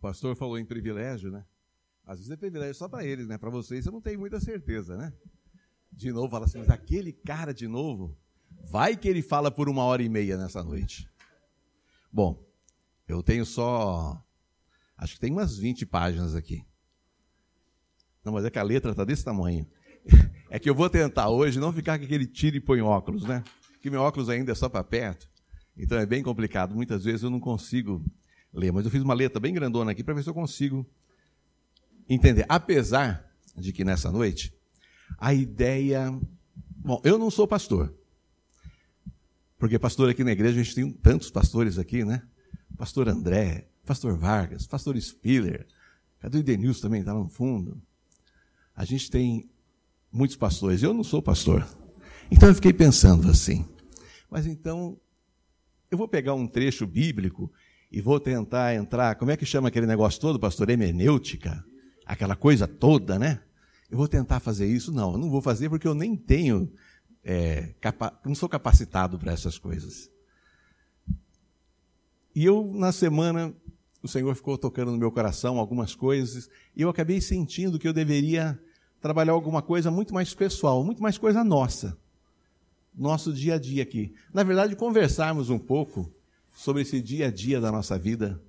pastor falou em privilégio, né? Às vezes é privilégio só para eles, né? Para vocês eu não tenho muita certeza, né? De novo, fala assim, mas aquele cara de novo, vai que ele fala por uma hora e meia nessa noite. Bom, eu tenho só, acho que tem umas 20 páginas aqui. Não, mas é que a letra está desse tamanho. É que eu vou tentar hoje não ficar com aquele tiro e põe óculos, né? Que meu óculos ainda é só para perto. Então é bem complicado. Muitas vezes eu não consigo ler, mas eu fiz uma letra bem grandona aqui para ver se eu consigo entender. Apesar de que nessa noite a ideia. Bom, eu não sou pastor. Porque pastor aqui na igreja, a gente tem tantos pastores aqui, né? Pastor André, pastor Vargas, pastor Spiller, cadê o Denilson também, está lá no fundo. A gente tem muitos pastores. Eu não sou pastor. Então eu fiquei pensando assim. Mas então, eu vou pegar um trecho bíblico e vou tentar entrar. Como é que chama aquele negócio todo, pastor? Hermenêutica? Aquela coisa toda, né? Eu vou tentar fazer isso? Não, eu não vou fazer porque eu nem tenho. É, capa não sou capacitado para essas coisas. E eu, na semana, o Senhor ficou tocando no meu coração algumas coisas, e eu acabei sentindo que eu deveria trabalhar alguma coisa muito mais pessoal, muito mais coisa nossa. Nosso dia a dia aqui. Na verdade, conversarmos um pouco sobre esse dia a dia da nossa vida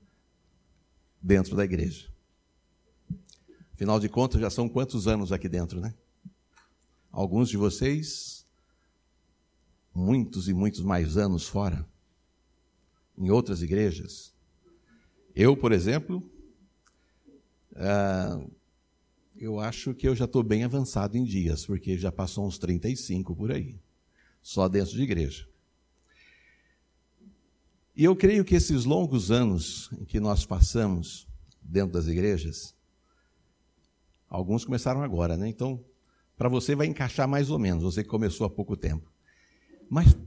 dentro da igreja. Afinal de contas, já são quantos anos aqui dentro, né? Alguns de vocês, muitos e muitos mais anos fora, em outras igrejas. Eu, por exemplo, uh, eu acho que eu já estou bem avançado em dias, porque já passou uns 35 por aí, só dentro de igreja. E eu creio que esses longos anos em que nós passamos dentro das igrejas, alguns começaram agora, né? Então, para você vai encaixar mais ou menos, você que começou há pouco tempo. Mas,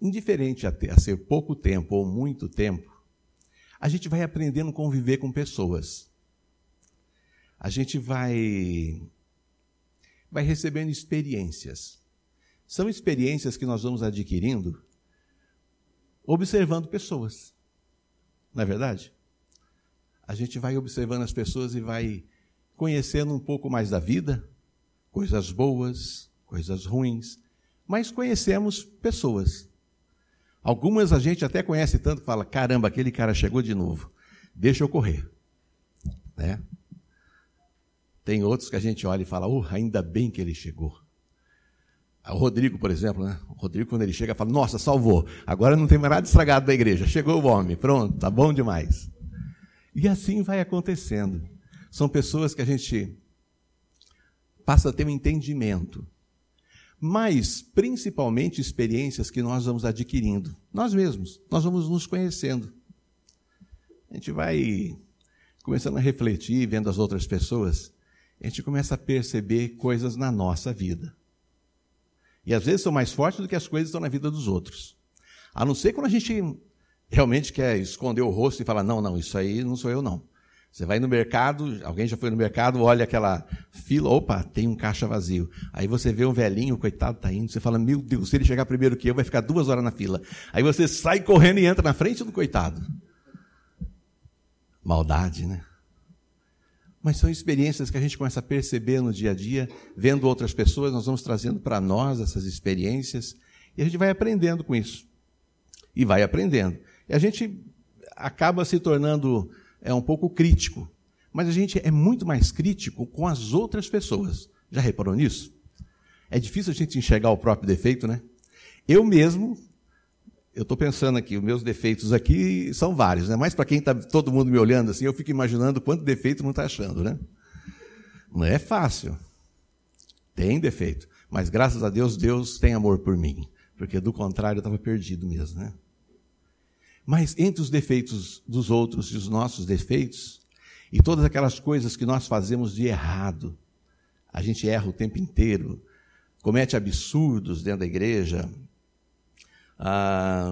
indiferente a, ter, a ser pouco tempo ou muito tempo, a gente vai aprendendo a conviver com pessoas a gente vai vai recebendo experiências. São experiências que nós vamos adquirindo observando pessoas. Não é verdade? A gente vai observando as pessoas e vai conhecendo um pouco mais da vida, coisas boas, coisas ruins, mas conhecemos pessoas. Algumas a gente até conhece tanto que fala: caramba, aquele cara chegou de novo, deixa eu correr. Né? Tem outros que a gente olha e fala, oh, ainda bem que ele chegou. O Rodrigo, por exemplo, né? O Rodrigo, quando ele chega, fala, nossa, salvou. Agora não tem mais nada estragado da igreja. Chegou o homem, pronto, tá bom demais. E assim vai acontecendo. São pessoas que a gente passa a ter um entendimento. Mas, principalmente, experiências que nós vamos adquirindo. Nós mesmos. Nós vamos nos conhecendo. A gente vai começando a refletir, vendo as outras pessoas a gente começa a perceber coisas na nossa vida. E às vezes são mais fortes do que as coisas que estão na vida dos outros. A não ser quando a gente realmente quer esconder o rosto e falar: não, não, isso aí não sou eu, não. Você vai no mercado, alguém já foi no mercado, olha aquela fila, opa, tem um caixa vazio. Aí você vê um velhinho, coitado, tá indo, você fala, meu Deus, se ele chegar primeiro que eu, vai ficar duas horas na fila. Aí você sai correndo e entra na frente do coitado. Maldade, né? Mas são experiências que a gente começa a perceber no dia a dia, vendo outras pessoas, nós vamos trazendo para nós essas experiências e a gente vai aprendendo com isso. E vai aprendendo. E a gente acaba se tornando é um pouco crítico, mas a gente é muito mais crítico com as outras pessoas. Já reparou nisso? É difícil a gente enxergar o próprio defeito, né? Eu mesmo eu estou pensando aqui, os meus defeitos aqui são vários, né? Mas para quem está todo mundo me olhando assim, eu fico imaginando quanto defeito não está achando, né? Não é fácil. Tem defeito. Mas graças a Deus, Deus tem amor por mim. Porque do contrário eu estava perdido mesmo, né? Mas entre os defeitos dos outros e os nossos defeitos, e todas aquelas coisas que nós fazemos de errado, a gente erra o tempo inteiro, comete absurdos dentro da igreja, ah,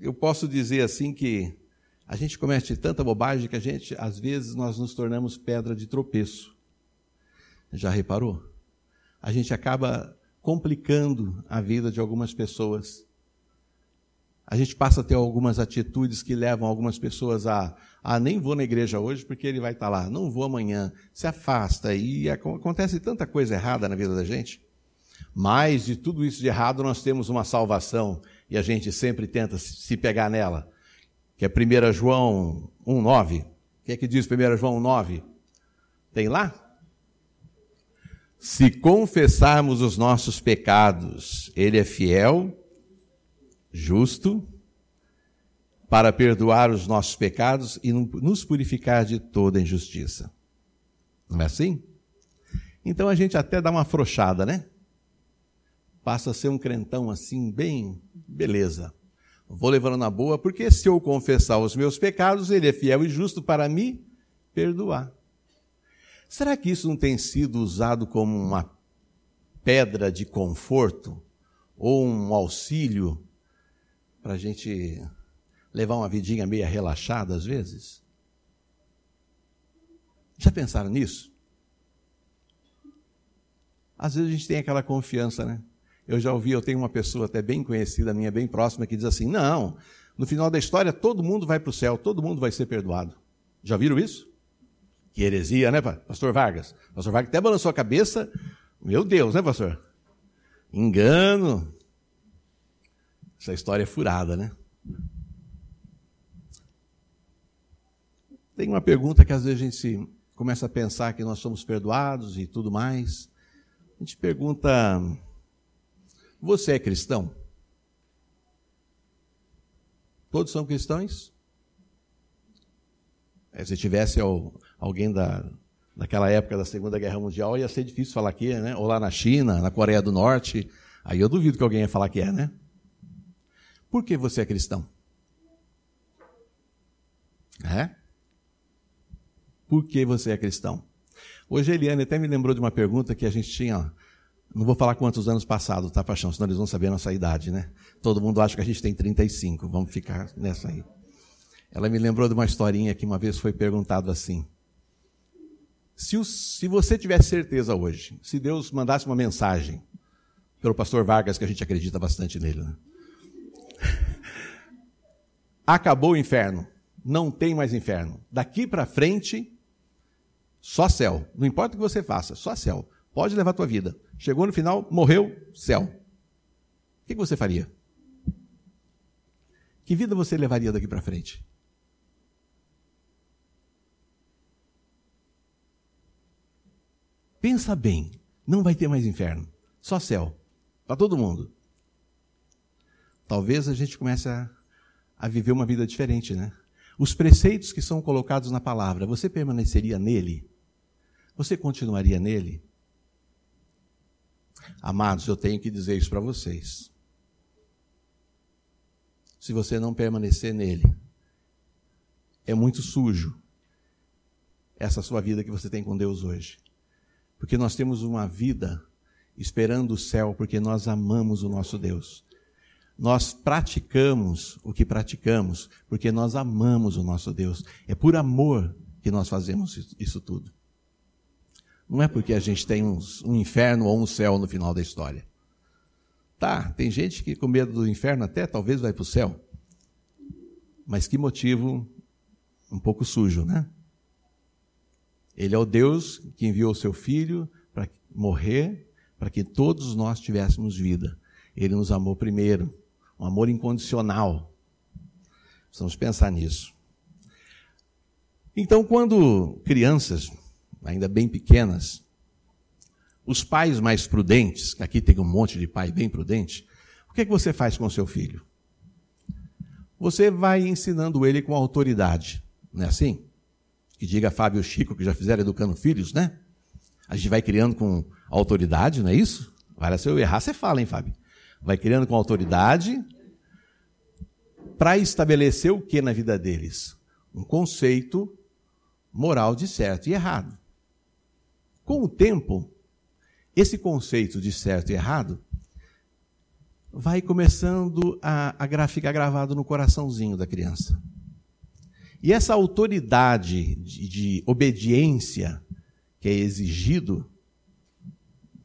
eu posso dizer assim que a gente comete tanta bobagem que a gente, às vezes, nós nos tornamos pedra de tropeço. Já reparou? A gente acaba complicando a vida de algumas pessoas. a gente passa a ter algumas atitudes que levam algumas pessoas a, ah, nem vou na igreja hoje porque ele vai estar lá, não vou amanhã, se afasta e acontece tanta coisa errada na vida da gente. Mas de tudo isso de errado nós temos uma salvação e a gente sempre tenta se pegar nela, que é 1 João 1,9. O que é que diz 1 João 1,9? Tem lá? Se confessarmos os nossos pecados, Ele é fiel, justo, para perdoar os nossos pecados e nos purificar de toda injustiça. Não é assim? Então a gente até dá uma afrouxada, né? Passa a ser um crentão assim, bem beleza. Vou levando na boa, porque se eu confessar os meus pecados, ele é fiel e justo para me perdoar. Será que isso não tem sido usado como uma pedra de conforto ou um auxílio para a gente levar uma vidinha meia relaxada às vezes? Já pensaram nisso? Às vezes a gente tem aquela confiança, né? Eu já ouvi, eu tenho uma pessoa até bem conhecida minha, bem próxima, que diz assim: não, no final da história todo mundo vai para o céu, todo mundo vai ser perdoado. Já viram isso? Que heresia, né, pastor Vargas? Pastor Vargas até balançou a cabeça. Meu Deus, né, pastor? Engano. Essa história é furada, né? Tem uma pergunta que às vezes a gente começa a pensar que nós somos perdoados e tudo mais. A gente pergunta: Você é cristão? Todos são cristãos? É, se tivesse alguém da, daquela época da Segunda Guerra Mundial, ia ser difícil falar que é, né? Ou lá na China, na Coreia do Norte. Aí eu duvido que alguém ia falar que é, né? Por que você é cristão? É? Por que você é cristão? Hoje a Eliane até me lembrou de uma pergunta que a gente tinha, não vou falar quantos anos passados, tá, Paixão? Senão eles vão saber a nossa idade, né? Todo mundo acha que a gente tem 35, vamos ficar nessa aí. Ela me lembrou de uma historinha que uma vez foi perguntado assim: se, o, se você tivesse certeza hoje, se Deus mandasse uma mensagem pelo pastor Vargas, que a gente acredita bastante nele, né? acabou o inferno, não tem mais inferno. Daqui para frente, só céu. Não importa o que você faça, só céu. Pode levar a tua vida. Chegou no final, morreu, céu. O que você faria? Que vida você levaria daqui para frente? Pensa bem, não vai ter mais inferno, só céu, para todo mundo. Talvez a gente comece a, a viver uma vida diferente, né? Os preceitos que são colocados na palavra, você permaneceria nele? Você continuaria nele? Amados, eu tenho que dizer isso para vocês. Se você não permanecer nele, é muito sujo essa sua vida que você tem com Deus hoje. Porque nós temos uma vida esperando o céu, porque nós amamos o nosso Deus. Nós praticamos o que praticamos, porque nós amamos o nosso Deus. É por amor que nós fazemos isso tudo. Não é porque a gente tem um inferno ou um céu no final da história. Tá, tem gente que com medo do inferno até talvez vai para o céu. Mas que motivo um pouco sujo, né? Ele é o Deus que enviou o seu filho para morrer, para que todos nós tivéssemos vida. Ele nos amou primeiro, um amor incondicional. Precisamos pensar nisso. Então, quando crianças, ainda bem pequenas, os pais mais prudentes, que aqui tem um monte de pai bem prudente, o que, é que você faz com seu filho? Você vai ensinando ele com autoridade, não é assim? Que diga Fábio Chico, que já fizeram educando filhos, né? A gente vai criando com autoridade, não é isso? Agora, se eu errar, você fala, hein, Fábio? Vai criando com autoridade para estabelecer o que na vida deles? Um conceito moral de certo e errado. Com o tempo, esse conceito de certo e errado vai começando a, a ficar gravado no coraçãozinho da criança. E essa autoridade de, de obediência que é exigido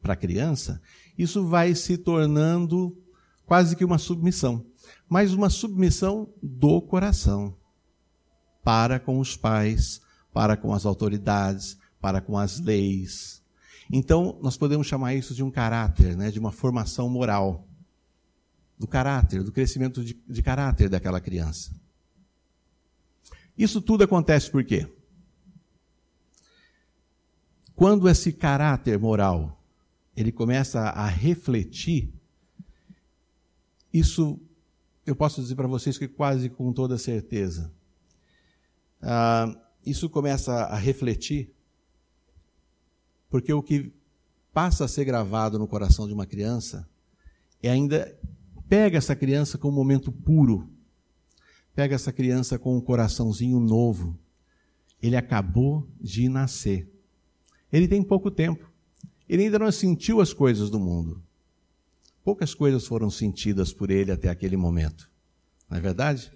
para a criança, isso vai se tornando quase que uma submissão. mas uma submissão do coração para com os pais, para com as autoridades, para com as leis. Então, nós podemos chamar isso de um caráter, né, de uma formação moral. Do caráter, do crescimento de, de caráter daquela criança. Isso tudo acontece por quê? Quando esse caráter moral ele começa a refletir, isso eu posso dizer para vocês que quase com toda certeza. Ah, isso começa a refletir, porque o que passa a ser gravado no coração de uma criança é ainda pega essa criança com um momento puro, pega essa criança com um coraçãozinho novo. Ele acabou de nascer. Ele tem pouco tempo. Ele ainda não sentiu as coisas do mundo. Poucas coisas foram sentidas por ele até aquele momento. Não é verdade?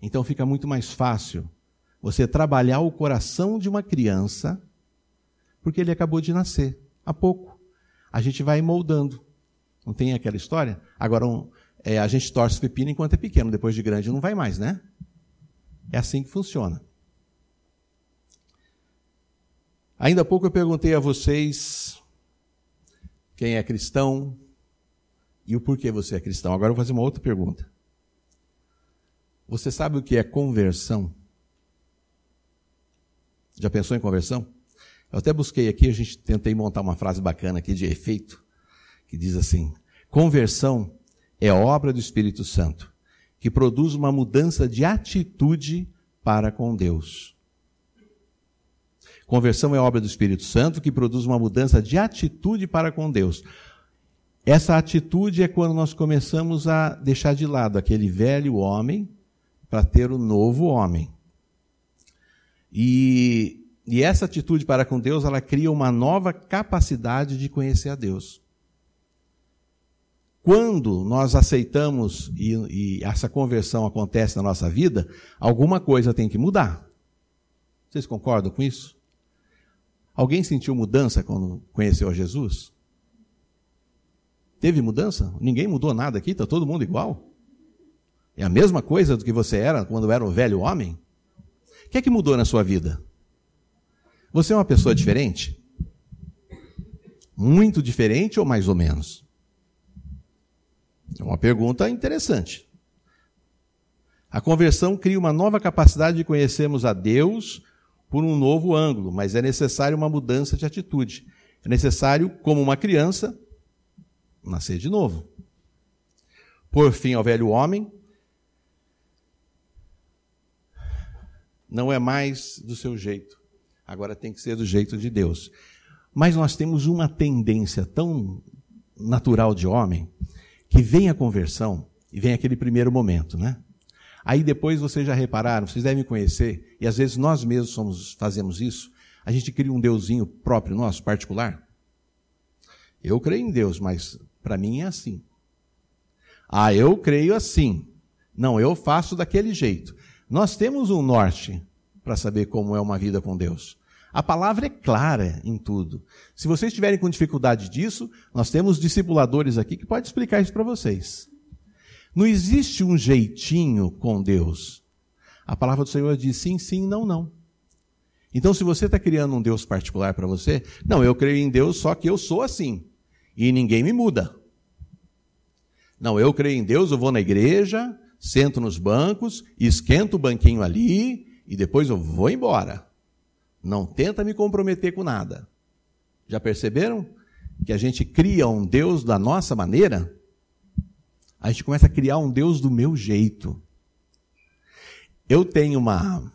Então fica muito mais fácil você trabalhar o coração de uma criança, porque ele acabou de nascer, há pouco. A gente vai moldando. Não tem aquela história? Agora, um, é, a gente torce pepino enquanto é pequeno, depois de grande não vai mais, né? É assim que funciona. Ainda há pouco eu perguntei a vocês quem é cristão e o porquê você é cristão. Agora eu vou fazer uma outra pergunta. Você sabe o que é conversão? Já pensou em conversão? Eu até busquei aqui, a gente tentei montar uma frase bacana aqui de efeito, que diz assim: conversão é obra do Espírito Santo, que produz uma mudança de atitude para com Deus. Conversão é obra do Espírito Santo que produz uma mudança de atitude para com Deus. Essa atitude é quando nós começamos a deixar de lado aquele velho homem para ter o novo homem. E, e essa atitude para com Deus, ela cria uma nova capacidade de conhecer a Deus. Quando nós aceitamos e, e essa conversão acontece na nossa vida, alguma coisa tem que mudar. Vocês concordam com isso? Alguém sentiu mudança quando conheceu a Jesus? Teve mudança? Ninguém mudou nada aqui, está todo mundo igual? É a mesma coisa do que você era quando era um velho homem? O que é que mudou na sua vida? Você é uma pessoa diferente? Muito diferente ou mais ou menos? É uma pergunta interessante. A conversão cria uma nova capacidade de conhecermos a Deus por um novo ângulo, mas é necessário uma mudança de atitude. É necessário, como uma criança, nascer de novo. Por fim ao velho homem, não é mais do seu jeito, agora tem que ser do jeito de Deus. Mas nós temos uma tendência tão natural de homem que vem a conversão e vem aquele primeiro momento, né? Aí depois vocês já repararam, vocês devem conhecer, e às vezes nós mesmos somos, fazemos isso, a gente cria um deusinho próprio nosso, particular. Eu creio em Deus, mas para mim é assim. Ah, eu creio assim. Não, eu faço daquele jeito. Nós temos um norte para saber como é uma vida com Deus. A palavra é clara em tudo. Se vocês estiverem com dificuldade disso, nós temos discipuladores aqui que podem explicar isso para vocês. Não existe um jeitinho com Deus. A palavra do Senhor diz sim, sim, não, não. Então, se você está criando um Deus particular para você, não, eu creio em Deus, só que eu sou assim. E ninguém me muda. Não, eu creio em Deus, eu vou na igreja, sento nos bancos, esquento o banquinho ali e depois eu vou embora. Não tenta me comprometer com nada. Já perceberam que a gente cria um Deus da nossa maneira? a gente começa a criar um Deus do meu jeito. Eu tenho uma,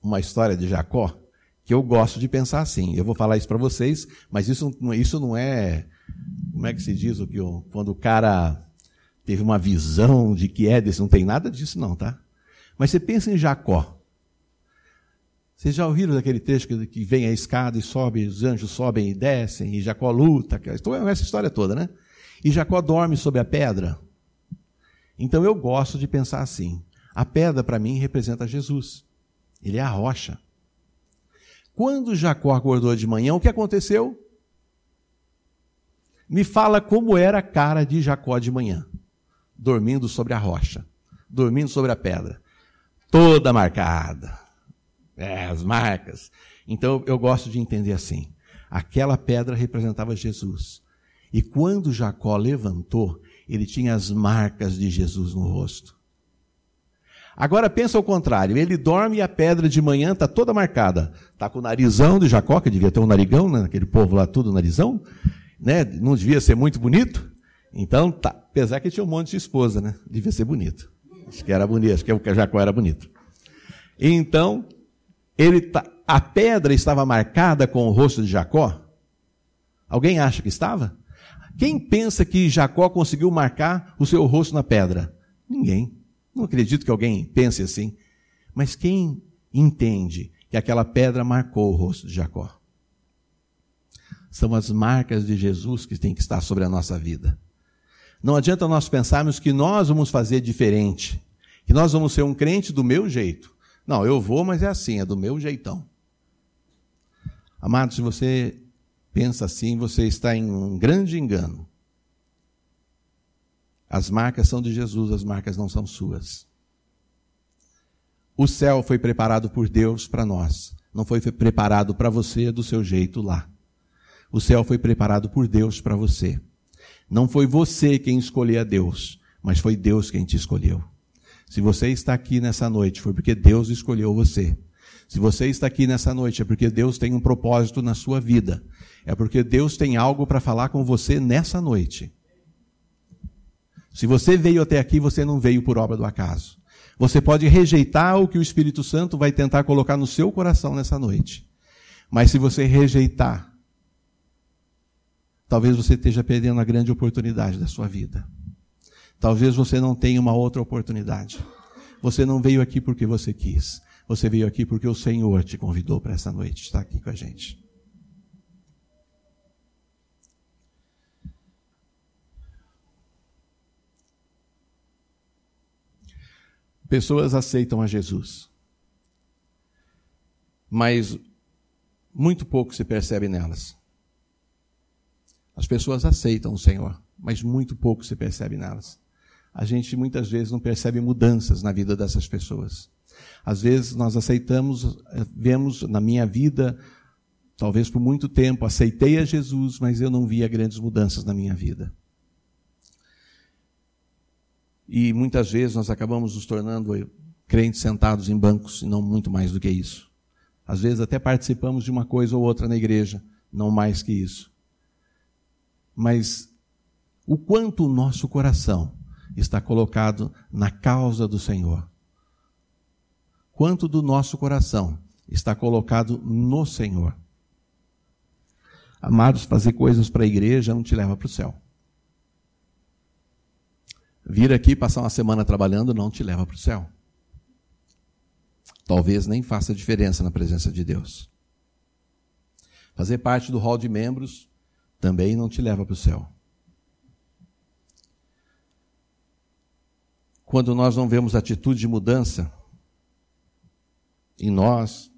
uma história de Jacó que eu gosto de pensar assim. Eu vou falar isso para vocês, mas isso, isso não é. Como é que se diz o que quando o cara teve uma visão de que é desse? Não tem nada disso, não, tá? Mas você pensa em Jacó. Vocês já ouviram daquele trecho que, que vem a escada e sobe, os anjos sobem e descem, e Jacó luta, essa história toda, né? E Jacó dorme sob a pedra. Então eu gosto de pensar assim: a pedra para mim representa Jesus. Ele é a rocha. Quando Jacó acordou de manhã, o que aconteceu? Me fala como era a cara de Jacó de manhã. dormindo sobre a rocha, dormindo sobre a pedra, toda marcada. É, as marcas. Então eu gosto de entender assim: aquela pedra representava Jesus. E quando Jacó levantou, ele tinha as marcas de Jesus no rosto. Agora pensa ao contrário, ele dorme e a pedra de manhã está toda marcada. Está com o narizão de Jacó, que devia ter um narigão, né? aquele povo lá tudo narizão, né? não devia ser muito bonito. Então, tá. apesar que tinha um monte de esposa, né? devia ser bonito. Acho que era bonito, acho que Jacó era bonito. Então, ele tá, a pedra estava marcada com o rosto de Jacó? Alguém acha que estava? Quem pensa que Jacó conseguiu marcar o seu rosto na pedra? Ninguém. Não acredito que alguém pense assim. Mas quem entende que aquela pedra marcou o rosto de Jacó? São as marcas de Jesus que têm que estar sobre a nossa vida. Não adianta nós pensarmos que nós vamos fazer diferente, que nós vamos ser um crente do meu jeito. Não, eu vou, mas é assim, é do meu jeitão. Amado, se você pensa assim, você está em um grande engano. As marcas são de Jesus, as marcas não são suas. O céu foi preparado por Deus para nós, não foi preparado para você do seu jeito lá. O céu foi preparado por Deus para você. Não foi você quem escolheu a Deus, mas foi Deus quem te escolheu. Se você está aqui nessa noite, foi porque Deus escolheu você. Se você está aqui nessa noite, é porque Deus tem um propósito na sua vida. É porque Deus tem algo para falar com você nessa noite. Se você veio até aqui, você não veio por obra do acaso. Você pode rejeitar o que o Espírito Santo vai tentar colocar no seu coração nessa noite. Mas se você rejeitar, talvez você esteja perdendo a grande oportunidade da sua vida. Talvez você não tenha uma outra oportunidade. Você não veio aqui porque você quis. Você veio aqui porque o Senhor te convidou para essa noite estar aqui com a gente. Pessoas aceitam a Jesus, mas muito pouco se percebe nelas. As pessoas aceitam o Senhor, mas muito pouco se percebe nelas. A gente muitas vezes não percebe mudanças na vida dessas pessoas. Às vezes nós aceitamos, eh, vemos na minha vida, talvez por muito tempo, aceitei a Jesus, mas eu não via grandes mudanças na minha vida. E muitas vezes nós acabamos nos tornando crentes sentados em bancos e não muito mais do que isso. Às vezes até participamos de uma coisa ou outra na igreja, não mais que isso. Mas o quanto o nosso coração está colocado na causa do Senhor. Quanto do nosso coração está colocado no Senhor. Amados, fazer coisas para a igreja não te leva para o céu. Vir aqui passar uma semana trabalhando não te leva para o céu. Talvez nem faça diferença na presença de Deus. Fazer parte do hall de membros também não te leva para o céu. Quando nós não vemos atitude de mudança em nós,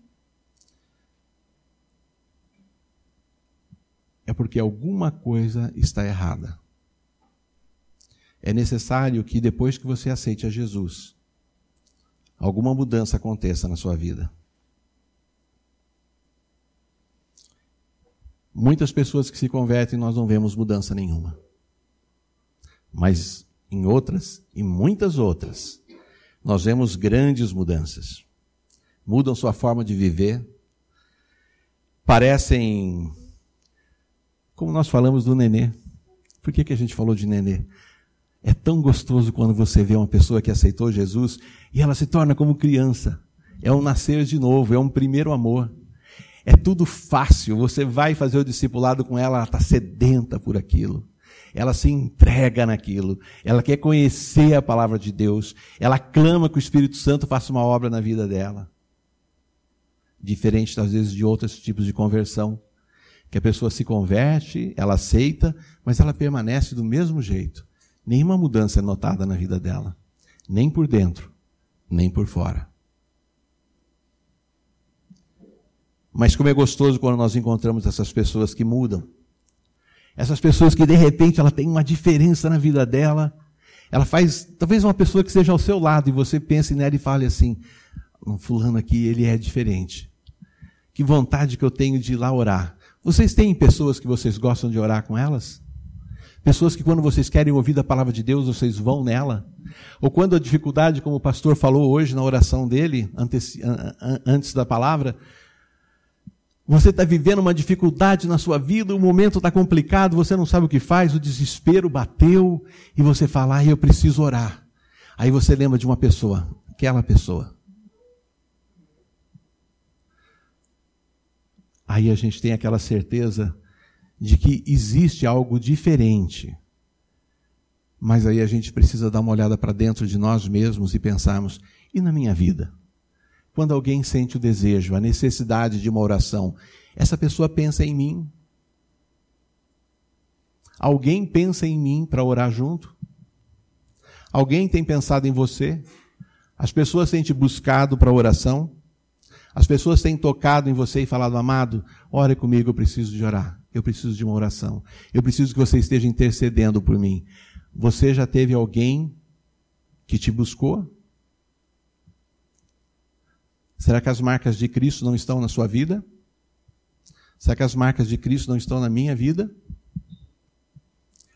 é porque alguma coisa está errada é necessário que depois que você aceite a Jesus, alguma mudança aconteça na sua vida. Muitas pessoas que se convertem, nós não vemos mudança nenhuma. Mas em outras, e muitas outras, nós vemos grandes mudanças. Mudam sua forma de viver, parecem, como nós falamos do nenê. Por que, que a gente falou de nenê? É tão gostoso quando você vê uma pessoa que aceitou Jesus e ela se torna como criança. É um nascer de novo, é um primeiro amor. É tudo fácil. Você vai fazer o discipulado com ela, ela está sedenta por aquilo. Ela se entrega naquilo. Ela quer conhecer a palavra de Deus. Ela clama que o Espírito Santo faça uma obra na vida dela. Diferente, às vezes, de outros tipos de conversão. Que a pessoa se converte, ela aceita, mas ela permanece do mesmo jeito Nenhuma mudança é notada na vida dela, nem por dentro, nem por fora. Mas como é gostoso quando nós encontramos essas pessoas que mudam. Essas pessoas que de repente ela tem uma diferença na vida dela, Ela faz, talvez uma pessoa que esteja ao seu lado e você pense nela e fale assim: um fulano aqui, ele é diferente. Que vontade que eu tenho de ir lá orar. Vocês têm pessoas que vocês gostam de orar com elas? Pessoas que quando vocês querem ouvir a palavra de Deus, vocês vão nela? Ou quando a dificuldade, como o pastor falou hoje na oração dele, antes, antes da palavra, você está vivendo uma dificuldade na sua vida, o momento está complicado, você não sabe o que faz, o desespero bateu, e você fala, ah, eu preciso orar. Aí você lembra de uma pessoa, aquela pessoa. Aí a gente tem aquela certeza de que existe algo diferente. Mas aí a gente precisa dar uma olhada para dentro de nós mesmos e pensarmos: e na minha vida? Quando alguém sente o desejo, a necessidade de uma oração, essa pessoa pensa em mim? Alguém pensa em mim para orar junto? Alguém tem pensado em você? As pessoas têm te buscado para oração? As pessoas têm tocado em você e falado, amado, ore comigo, eu preciso de orar. Eu preciso de uma oração. Eu preciso que você esteja intercedendo por mim. Você já teve alguém que te buscou? Será que as marcas de Cristo não estão na sua vida? Será que as marcas de Cristo não estão na minha vida?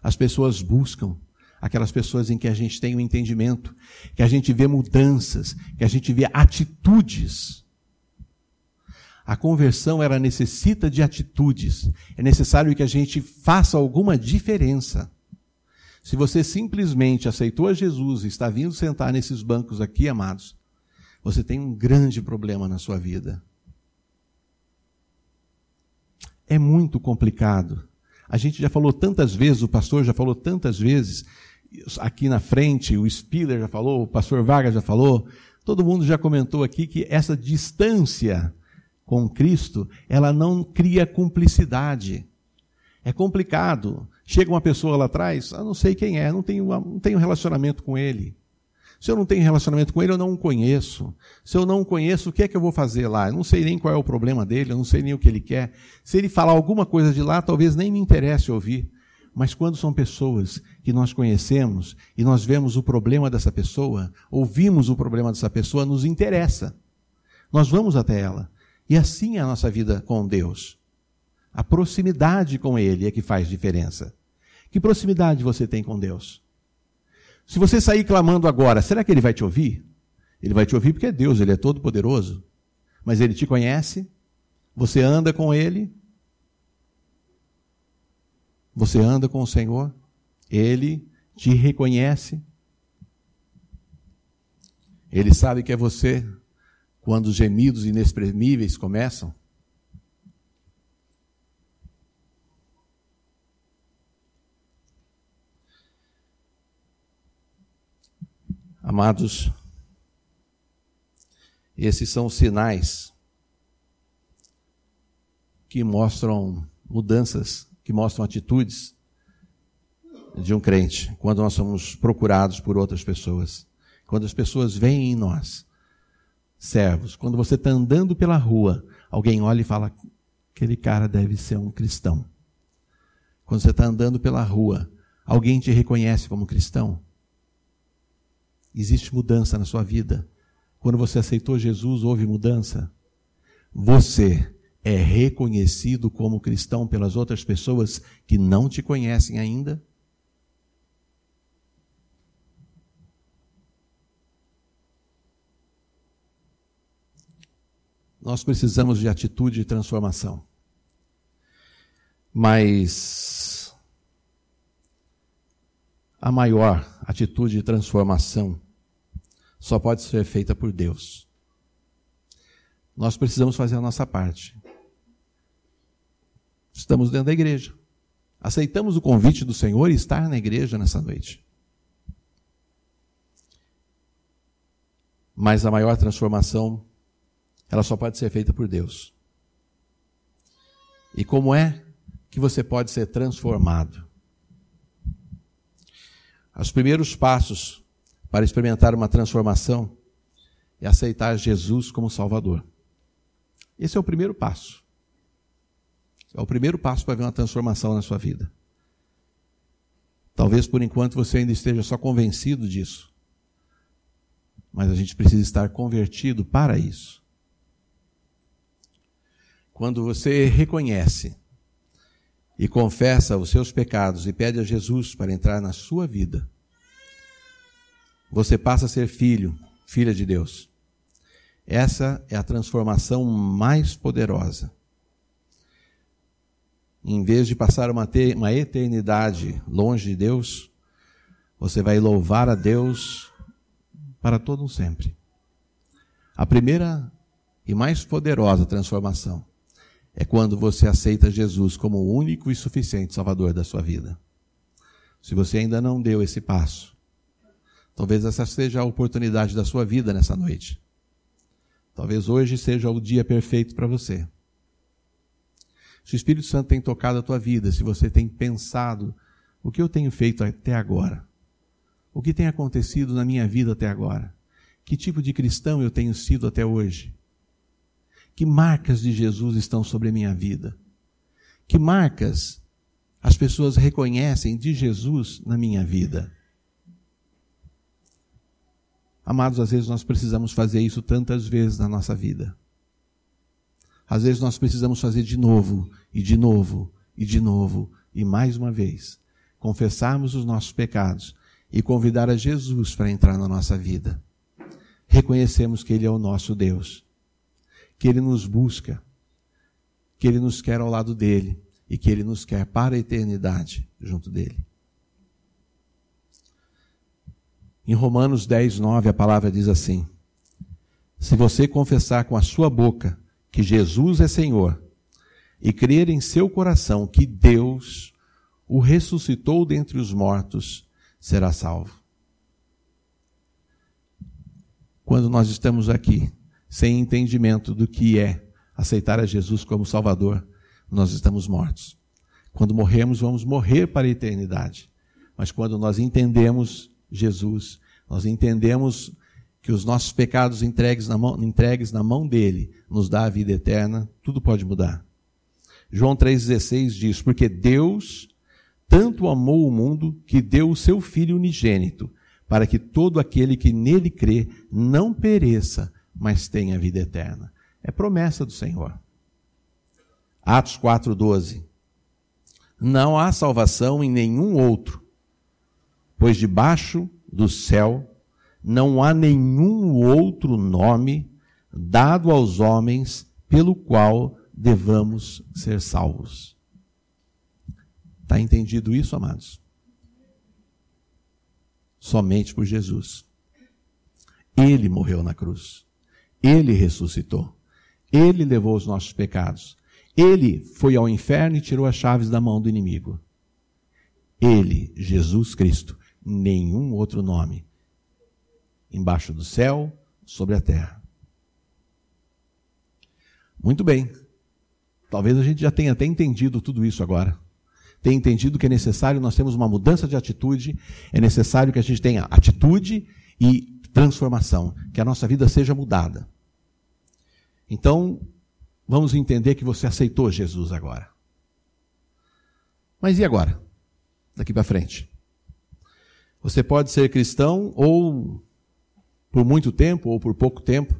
As pessoas buscam aquelas pessoas em que a gente tem um entendimento, que a gente vê mudanças, que a gente vê atitudes. A conversão ela necessita de atitudes. É necessário que a gente faça alguma diferença. Se você simplesmente aceitou a Jesus e está vindo sentar nesses bancos aqui, amados, você tem um grande problema na sua vida. É muito complicado. A gente já falou tantas vezes, o pastor já falou tantas vezes, aqui na frente, o Spiller já falou, o pastor Vargas já falou, todo mundo já comentou aqui que essa distância com Cristo, ela não cria cumplicidade. É complicado. Chega uma pessoa lá atrás, eu não sei quem é, não tenho, não tenho relacionamento com ele. Se eu não tenho relacionamento com ele, eu não o conheço. Se eu não o conheço, o que é que eu vou fazer lá? Eu não sei nem qual é o problema dele, eu não sei nem o que ele quer. Se ele falar alguma coisa de lá, talvez nem me interesse ouvir. Mas quando são pessoas que nós conhecemos e nós vemos o problema dessa pessoa, ouvimos o problema dessa pessoa, nos interessa. Nós vamos até ela. E assim é a nossa vida com Deus. A proximidade com Ele é que faz diferença. Que proximidade você tem com Deus? Se você sair clamando agora, será que ele vai te ouvir? Ele vai te ouvir porque é Deus, ele é todo poderoso. Mas ele te conhece? Você anda com ele? Você anda com o Senhor? Ele te reconhece? Ele sabe que é você quando os gemidos inexprimíveis começam? Amados, esses são os sinais que mostram mudanças, que mostram atitudes de um crente, quando nós somos procurados por outras pessoas. Quando as pessoas veem em nós servos. Quando você está andando pela rua, alguém olha e fala: aquele cara deve ser um cristão. Quando você está andando pela rua, alguém te reconhece como cristão. Existe mudança na sua vida. Quando você aceitou Jesus, houve mudança. Você é reconhecido como cristão pelas outras pessoas que não te conhecem ainda? Nós precisamos de atitude de transformação. Mas a maior atitude de transformação só pode ser feita por Deus. Nós precisamos fazer a nossa parte. Estamos dentro da igreja. Aceitamos o convite do Senhor e estar na igreja nessa noite. Mas a maior transformação, ela só pode ser feita por Deus. E como é que você pode ser transformado? Os primeiros passos para experimentar uma transformação é aceitar Jesus como Salvador. Esse é o primeiro passo. É o primeiro passo para ver uma transformação na sua vida. Talvez por enquanto você ainda esteja só convencido disso. Mas a gente precisa estar convertido para isso. Quando você reconhece e confessa os seus pecados e pede a Jesus para entrar na sua vida, você passa a ser filho, filha de Deus. Essa é a transformação mais poderosa. Em vez de passar uma, uma eternidade longe de Deus, você vai louvar a Deus para todo sempre. A primeira e mais poderosa transformação é quando você aceita Jesus como o único e suficiente Salvador da sua vida. Se você ainda não deu esse passo, talvez essa seja a oportunidade da sua vida nessa noite. Talvez hoje seja o dia perfeito para você. Se o Espírito Santo tem tocado a tua vida, se você tem pensado o que eu tenho feito até agora, o que tem acontecido na minha vida até agora, que tipo de cristão eu tenho sido até hoje, que marcas de Jesus estão sobre a minha vida, que marcas as pessoas reconhecem de Jesus na minha vida. Amados, às vezes nós precisamos fazer isso tantas vezes na nossa vida. Às vezes nós precisamos fazer de novo, e de novo, e de novo, e mais uma vez. Confessarmos os nossos pecados e convidar a Jesus para entrar na nossa vida. Reconhecemos que Ele é o nosso Deus, que Ele nos busca, que Ele nos quer ao lado dele e que Ele nos quer para a eternidade junto dele. Em Romanos 10, 9, a palavra diz assim: Se você confessar com a sua boca que Jesus é Senhor e crer em seu coração que Deus o ressuscitou dentre os mortos, será salvo. Quando nós estamos aqui sem entendimento do que é aceitar a Jesus como Salvador, nós estamos mortos. Quando morremos, vamos morrer para a eternidade. Mas quando nós entendemos Jesus, nós entendemos que os nossos pecados entregues na, mão, entregues na mão dele nos dá a vida eterna, tudo pode mudar. João 3,16 diz: Porque Deus tanto amou o mundo que deu o seu Filho unigênito, para que todo aquele que nele crê não pereça, mas tenha vida eterna. É promessa do Senhor. Atos 4,12. Não há salvação em nenhum outro, pois debaixo do céu não há nenhum outro nome dado aos homens pelo qual devamos ser salvos. Está entendido isso, amados? Somente por Jesus. Ele morreu na cruz. Ele ressuscitou. Ele levou os nossos pecados. Ele foi ao inferno e tirou as chaves da mão do inimigo. Ele, Jesus Cristo, nenhum outro nome embaixo do céu, sobre a terra. Muito bem. Talvez a gente já tenha até entendido tudo isso agora. Tenha entendido que é necessário nós temos uma mudança de atitude, é necessário que a gente tenha atitude e transformação, que a nossa vida seja mudada. Então, vamos entender que você aceitou Jesus agora. Mas e agora? Daqui para frente. Você pode ser cristão ou por muito tempo ou por pouco tempo.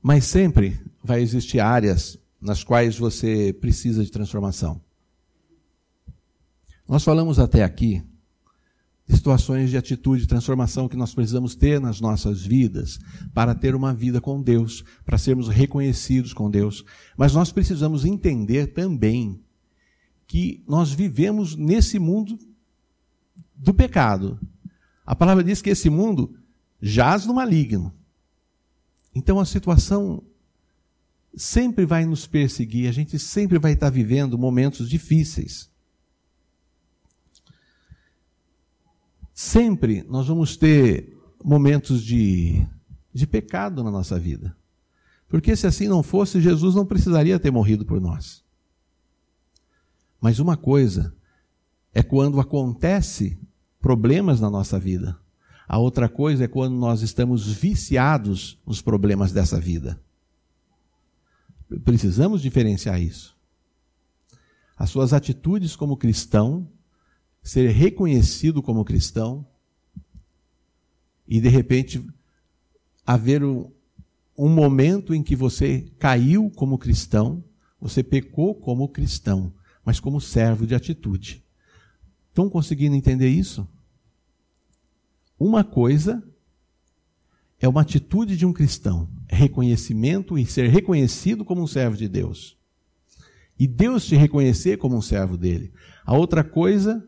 Mas sempre vai existir áreas nas quais você precisa de transformação. Nós falamos até aqui de situações de atitude, de transformação que nós precisamos ter nas nossas vidas para ter uma vida com Deus, para sermos reconhecidos com Deus. Mas nós precisamos entender também que nós vivemos nesse mundo do pecado, a palavra diz que esse mundo jaz no maligno. Então a situação sempre vai nos perseguir, a gente sempre vai estar vivendo momentos difíceis. Sempre nós vamos ter momentos de, de pecado na nossa vida. Porque se assim não fosse, Jesus não precisaria ter morrido por nós. Mas uma coisa é quando acontece problemas na nossa vida. A outra coisa é quando nós estamos viciados nos problemas dessa vida. Precisamos diferenciar isso. as suas atitudes como cristão, ser reconhecido como cristão, e de repente haver um, um momento em que você caiu como cristão, você pecou como cristão, mas como servo de atitude. Estão conseguindo entender isso? Uma coisa é uma atitude de um cristão, é reconhecimento e ser reconhecido como um servo de Deus. E Deus te reconhecer como um servo dele. A outra coisa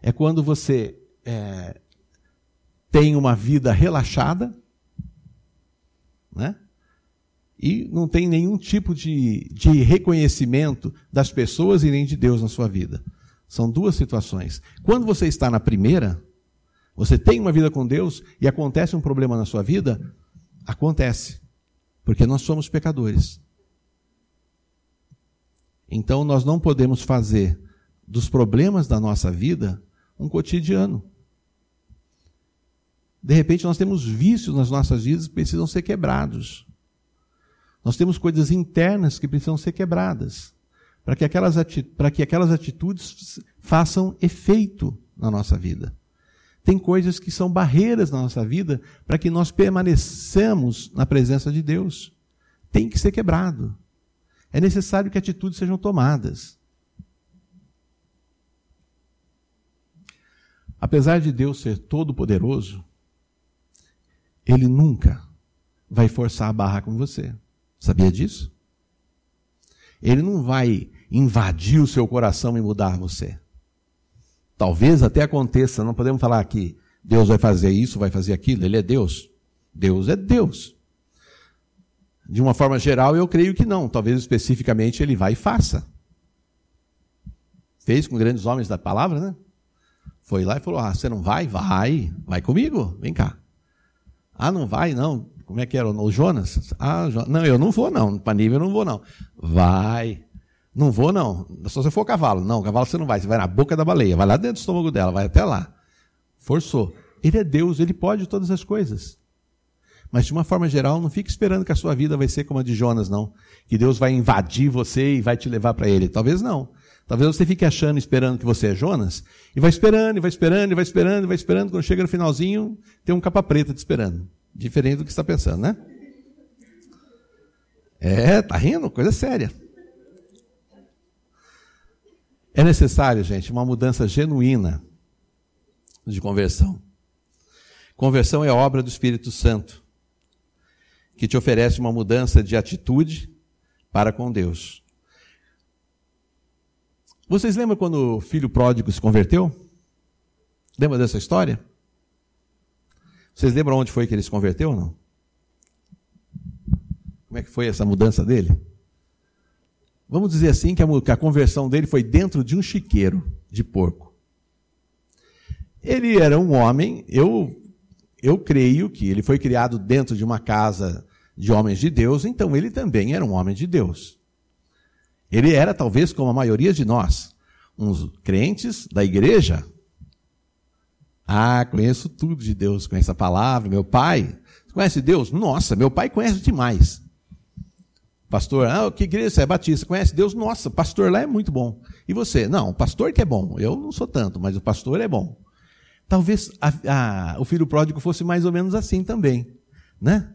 é quando você é, tem uma vida relaxada, né? E não tem nenhum tipo de, de reconhecimento das pessoas e nem de Deus na sua vida. São duas situações. Quando você está na primeira, você tem uma vida com Deus e acontece um problema na sua vida, acontece. Porque nós somos pecadores. Então nós não podemos fazer dos problemas da nossa vida um cotidiano. De repente, nós temos vícios nas nossas vidas que precisam ser quebrados. Nós temos coisas internas que precisam ser quebradas, para que aquelas, que aquelas atitudes façam efeito na nossa vida. Tem coisas que são barreiras na nossa vida para que nós permaneçamos na presença de Deus. Tem que ser quebrado. É necessário que atitudes sejam tomadas. Apesar de Deus ser todo-poderoso, ele nunca vai forçar a barra com você. Sabia disso? Ele não vai invadir o seu coração e mudar você. Talvez até aconteça, não podemos falar que Deus vai fazer isso, vai fazer aquilo, ele é Deus. Deus é Deus. De uma forma geral, eu creio que não. Talvez especificamente ele vai e faça. Fez com grandes homens da palavra, né? Foi lá e falou: Ah, você não vai? Vai, vai comigo, vem cá. Ah, não vai, não. Como é que era? O Jonas? Ah, não, eu não vou, não. Para nível eu não vou, não. Vai. Não vou, não. Só se for cavalo. Não, cavalo você não vai. Você vai na boca da baleia. Vai lá dentro do estômago dela. Vai até lá. Forçou. Ele é Deus, ele pode todas as coisas. Mas de uma forma geral, não fique esperando que a sua vida vai ser como a de Jonas, não. Que Deus vai invadir você e vai te levar para ele. Talvez não. Talvez você fique achando, esperando que você é Jonas, e vai esperando, e vai esperando, e vai esperando, e vai esperando. Quando chega no finalzinho, tem um capa preta te esperando. Diferente do que está pensando, né? É, tá rindo? Coisa séria. É necessário, gente, uma mudança genuína de conversão. Conversão é obra do Espírito Santo, que te oferece uma mudança de atitude para com Deus. Vocês lembram quando o filho pródigo se converteu? Lembra dessa história? Vocês lembram onde foi que ele se converteu ou não? Como é que foi essa mudança dele? Vamos dizer assim que a, que a conversão dele foi dentro de um chiqueiro de porco. Ele era um homem, eu, eu creio que ele foi criado dentro de uma casa de homens de Deus, então ele também era um homem de Deus. Ele era, talvez, como a maioria de nós, uns crentes da igreja. Ah, conheço tudo de Deus, conheço a palavra, meu pai. Conhece Deus? Nossa, meu pai conhece demais. Pastor, ah, que igreja você é batista? Conhece Deus? Nossa, pastor lá é muito bom. E você? Não, o pastor que é bom. Eu não sou tanto, mas o pastor é bom. Talvez a, a, o filho pródigo fosse mais ou menos assim também, né?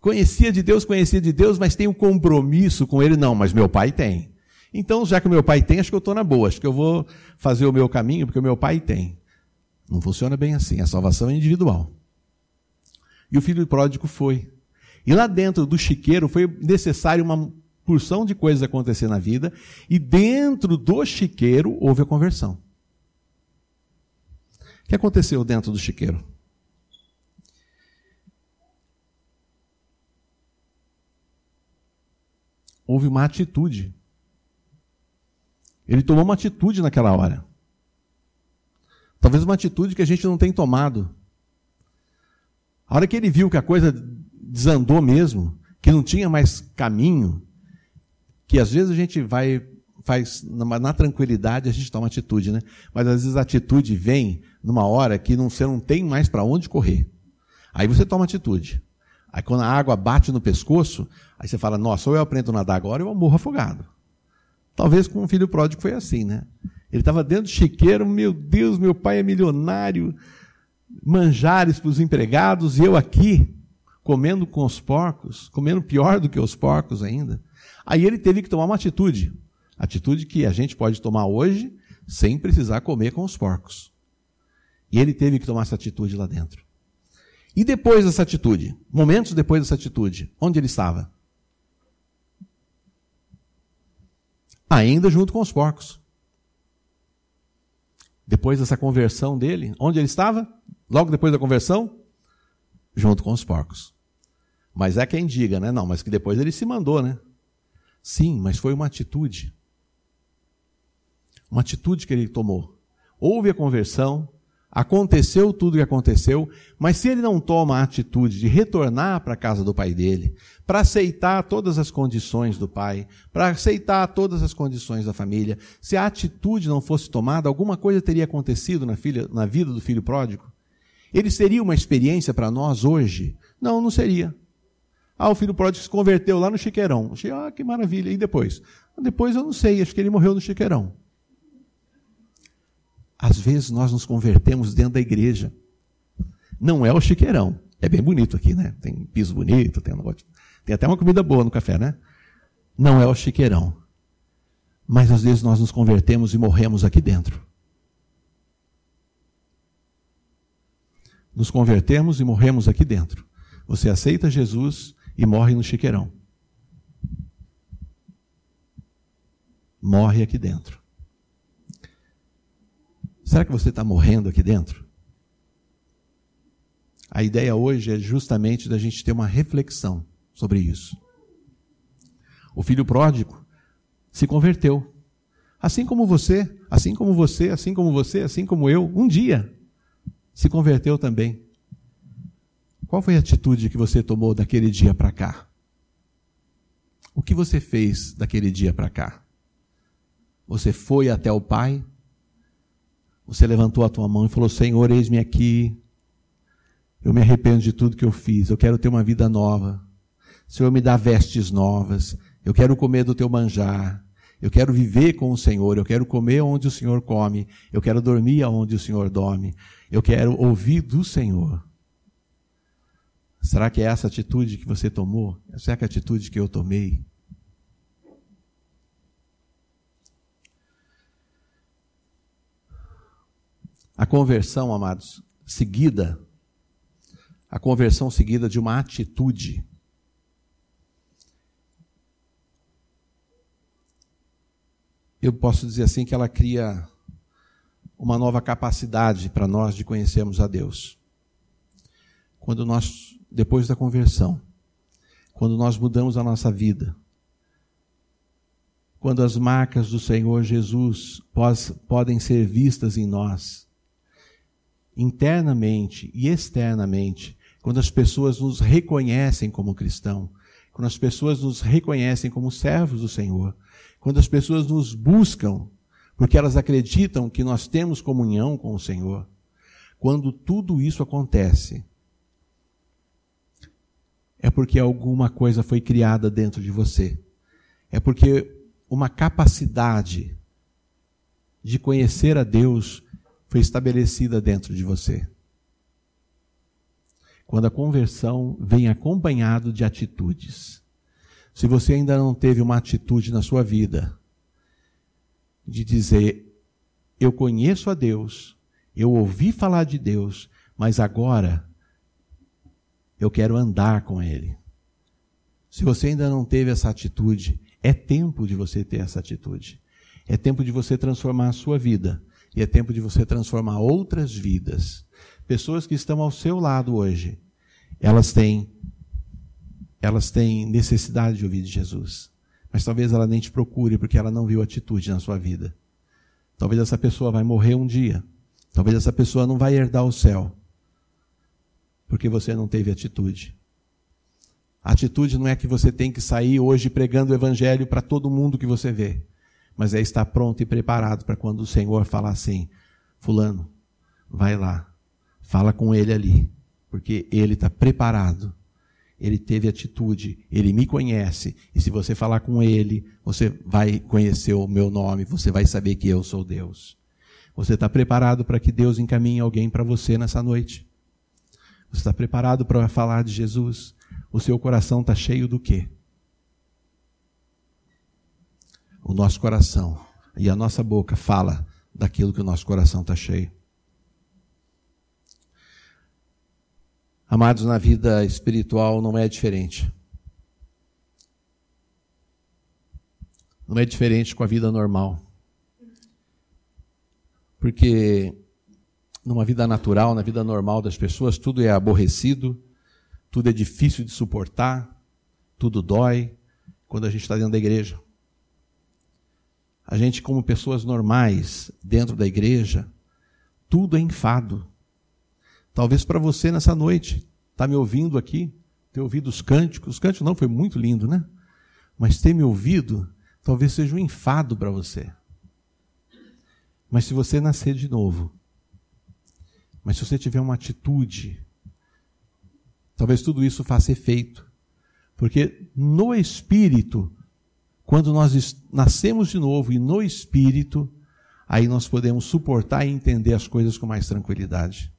Conhecia de Deus, conhecia de Deus, mas tem um compromisso com ele? Não, mas meu pai tem. Então, já que o meu pai tem, acho que eu estou na boa, acho que eu vou fazer o meu caminho, porque o meu pai tem. Não funciona bem assim, a salvação é individual. E o filho pródigo foi. E lá dentro do chiqueiro foi necessário uma porção de coisas acontecer na vida, e dentro do chiqueiro houve a conversão. O que aconteceu dentro do chiqueiro? houve uma atitude. Ele tomou uma atitude naquela hora. Talvez uma atitude que a gente não tem tomado. A hora que ele viu que a coisa desandou mesmo, que não tinha mais caminho, que às vezes a gente vai, faz, na, na tranquilidade a gente toma atitude, né? Mas às vezes a atitude vem numa hora que não, você não tem mais para onde correr. Aí você toma atitude. Aí quando a água bate no pescoço, aí você fala, nossa, ou eu aprendo a nadar agora ou eu morro afogado. Talvez com o filho pródigo foi assim, né? Ele estava dentro do chiqueiro, meu Deus, meu pai é milionário, manjares para os empregados, e eu aqui, comendo com os porcos, comendo pior do que os porcos ainda. Aí ele teve que tomar uma atitude. Atitude que a gente pode tomar hoje sem precisar comer com os porcos. E ele teve que tomar essa atitude lá dentro. E depois dessa atitude, momentos depois dessa atitude, onde ele estava? Ainda junto com os porcos. Depois dessa conversão dele, onde ele estava? Logo depois da conversão? Junto com os porcos. Mas é quem diga, né? Não, mas que depois ele se mandou, né? Sim, mas foi uma atitude. Uma atitude que ele tomou. Houve a conversão, Aconteceu tudo o que aconteceu, mas se ele não toma a atitude de retornar para a casa do pai dele, para aceitar todas as condições do pai, para aceitar todas as condições da família, se a atitude não fosse tomada, alguma coisa teria acontecido na, filha, na vida do filho pródigo? Ele seria uma experiência para nós hoje? Não, não seria. Ah, o filho pródigo se converteu lá no Chiqueirão. Ah, que maravilha. E depois? Depois eu não sei, acho que ele morreu no Chiqueirão. Às vezes nós nos convertemos dentro da igreja. Não é o chiqueirão. É bem bonito aqui, né? Tem piso bonito, tem, um negócio, tem até uma comida boa no café, né? Não é o chiqueirão. Mas às vezes nós nos convertemos e morremos aqui dentro. Nos convertemos e morremos aqui dentro. Você aceita Jesus e morre no chiqueirão. Morre aqui dentro. Será que você está morrendo aqui dentro? A ideia hoje é justamente da gente ter uma reflexão sobre isso. O filho pródigo se converteu. Assim como você, assim como você, assim como você, assim como eu, um dia se converteu também. Qual foi a atitude que você tomou daquele dia para cá? O que você fez daquele dia para cá? Você foi até o Pai você levantou a tua mão e falou: Senhor, eis-me aqui. Eu me arrependo de tudo que eu fiz. Eu quero ter uma vida nova. Senhor, me dá vestes novas. Eu quero comer do teu manjar. Eu quero viver com o Senhor. Eu quero comer onde o Senhor come. Eu quero dormir onde o Senhor dorme. Eu quero ouvir do Senhor. Será que é essa atitude que você tomou? Será que é a atitude que eu tomei? A conversão, amados, seguida, a conversão seguida de uma atitude. Eu posso dizer assim que ela cria uma nova capacidade para nós de conhecermos a Deus. Quando nós, depois da conversão, quando nós mudamos a nossa vida, quando as marcas do Senhor Jesus podem ser vistas em nós, internamente e externamente, quando as pessoas nos reconhecem como cristão, quando as pessoas nos reconhecem como servos do Senhor, quando as pessoas nos buscam porque elas acreditam que nós temos comunhão com o Senhor, quando tudo isso acontece, é porque alguma coisa foi criada dentro de você. É porque uma capacidade de conhecer a Deus foi estabelecida dentro de você. Quando a conversão vem acompanhado de atitudes. Se você ainda não teve uma atitude na sua vida de dizer: Eu conheço a Deus, eu ouvi falar de Deus, mas agora eu quero andar com Ele. Se você ainda não teve essa atitude, é tempo de você ter essa atitude. É tempo de você transformar a sua vida e é tempo de você transformar outras vidas. Pessoas que estão ao seu lado hoje, elas têm elas têm necessidade de ouvir de Jesus. Mas talvez ela nem te procure porque ela não viu atitude na sua vida. Talvez essa pessoa vai morrer um dia. Talvez essa pessoa não vai herdar o céu. Porque você não teve atitude. A atitude não é que você tem que sair hoje pregando o evangelho para todo mundo que você vê mas é estar pronto e preparado para quando o Senhor falar assim: Fulano, vai lá, fala com ele ali, porque ele está preparado ele teve atitude, ele me conhece, e se você falar com ele, você vai conhecer o meu nome, você vai saber que eu sou Deus. Você está preparado para que Deus encaminhe alguém para você nessa noite? Você está preparado para falar de Jesus? O seu coração está cheio do quê? O nosso coração e a nossa boca fala daquilo que o nosso coração está cheio. Amados, na vida espiritual não é diferente. Não é diferente com a vida normal. Porque numa vida natural, na vida normal das pessoas, tudo é aborrecido, tudo é difícil de suportar, tudo dói quando a gente está dentro da igreja. A gente, como pessoas normais dentro da igreja, tudo é enfado. Talvez para você nessa noite, está me ouvindo aqui, ter ouvido os cânticos, os cânticos não foi muito lindo, né? Mas ter me ouvido, talvez seja um enfado para você. Mas se você nascer de novo, mas se você tiver uma atitude, talvez tudo isso faça efeito. Porque no espírito, quando nós nascemos de novo e no espírito, aí nós podemos suportar e entender as coisas com mais tranquilidade.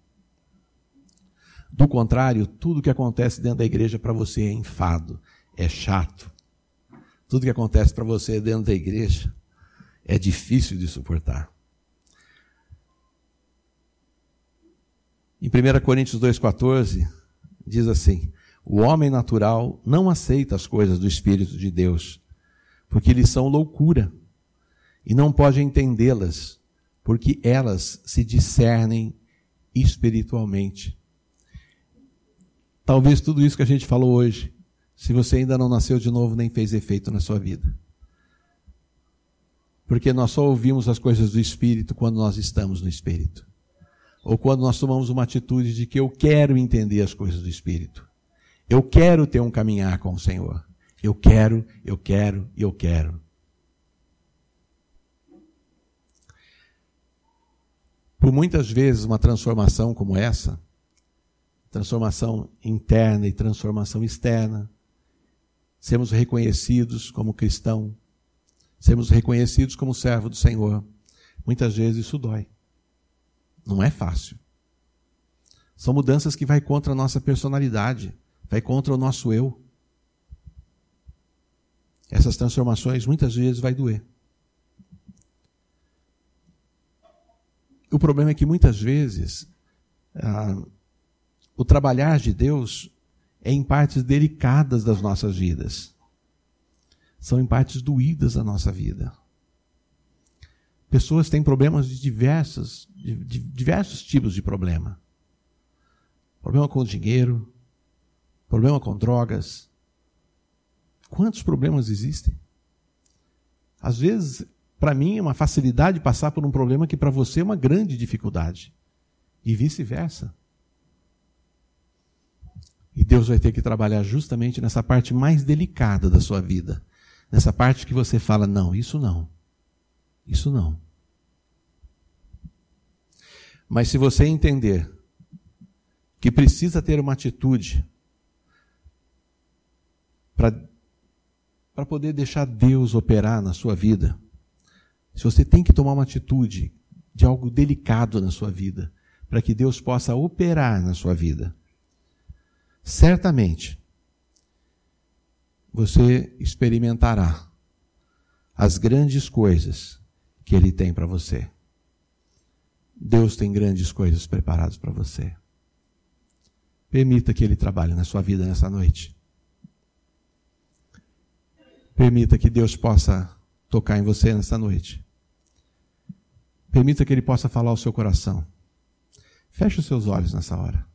Do contrário, tudo que acontece dentro da igreja para você é enfado, é chato. Tudo que acontece para você dentro da igreja é difícil de suportar. Em 1 Coríntios 2,14, diz assim: O homem natural não aceita as coisas do Espírito de Deus, porque eles são loucura, e não pode entendê-las, porque elas se discernem espiritualmente. Talvez tudo isso que a gente falou hoje, se você ainda não nasceu de novo, nem fez efeito na sua vida. Porque nós só ouvimos as coisas do Espírito quando nós estamos no Espírito. Ou quando nós tomamos uma atitude de que eu quero entender as coisas do Espírito. Eu quero ter um caminhar com o Senhor. Eu quero, eu quero eu quero. Por muitas vezes, uma transformação como essa transformação interna e transformação externa, sermos reconhecidos como cristão, sermos reconhecidos como servo do Senhor. Muitas vezes isso dói. Não é fácil. São mudanças que vai contra a nossa personalidade, vai contra o nosso eu. Essas transformações muitas vezes vai doer. O problema é que muitas vezes ah, o trabalhar de Deus é em partes delicadas das nossas vidas. São em partes doídas da nossa vida. Pessoas têm problemas de diversos, de, de diversos tipos de problema. Problema com dinheiro, problema com drogas. Quantos problemas existem? Às vezes, para mim, é uma facilidade passar por um problema que para você é uma grande dificuldade. E vice-versa. E Deus vai ter que trabalhar justamente nessa parte mais delicada da sua vida. Nessa parte que você fala: não, isso não. Isso não. Mas se você entender que precisa ter uma atitude para poder deixar Deus operar na sua vida, se você tem que tomar uma atitude de algo delicado na sua vida, para que Deus possa operar na sua vida, certamente você experimentará as grandes coisas que Ele tem para você. Deus tem grandes coisas preparadas para você. Permita que Ele trabalhe na sua vida nessa noite. Permita que Deus possa tocar em você nessa noite. Permita que Ele possa falar ao seu coração. Feche os seus olhos nessa hora.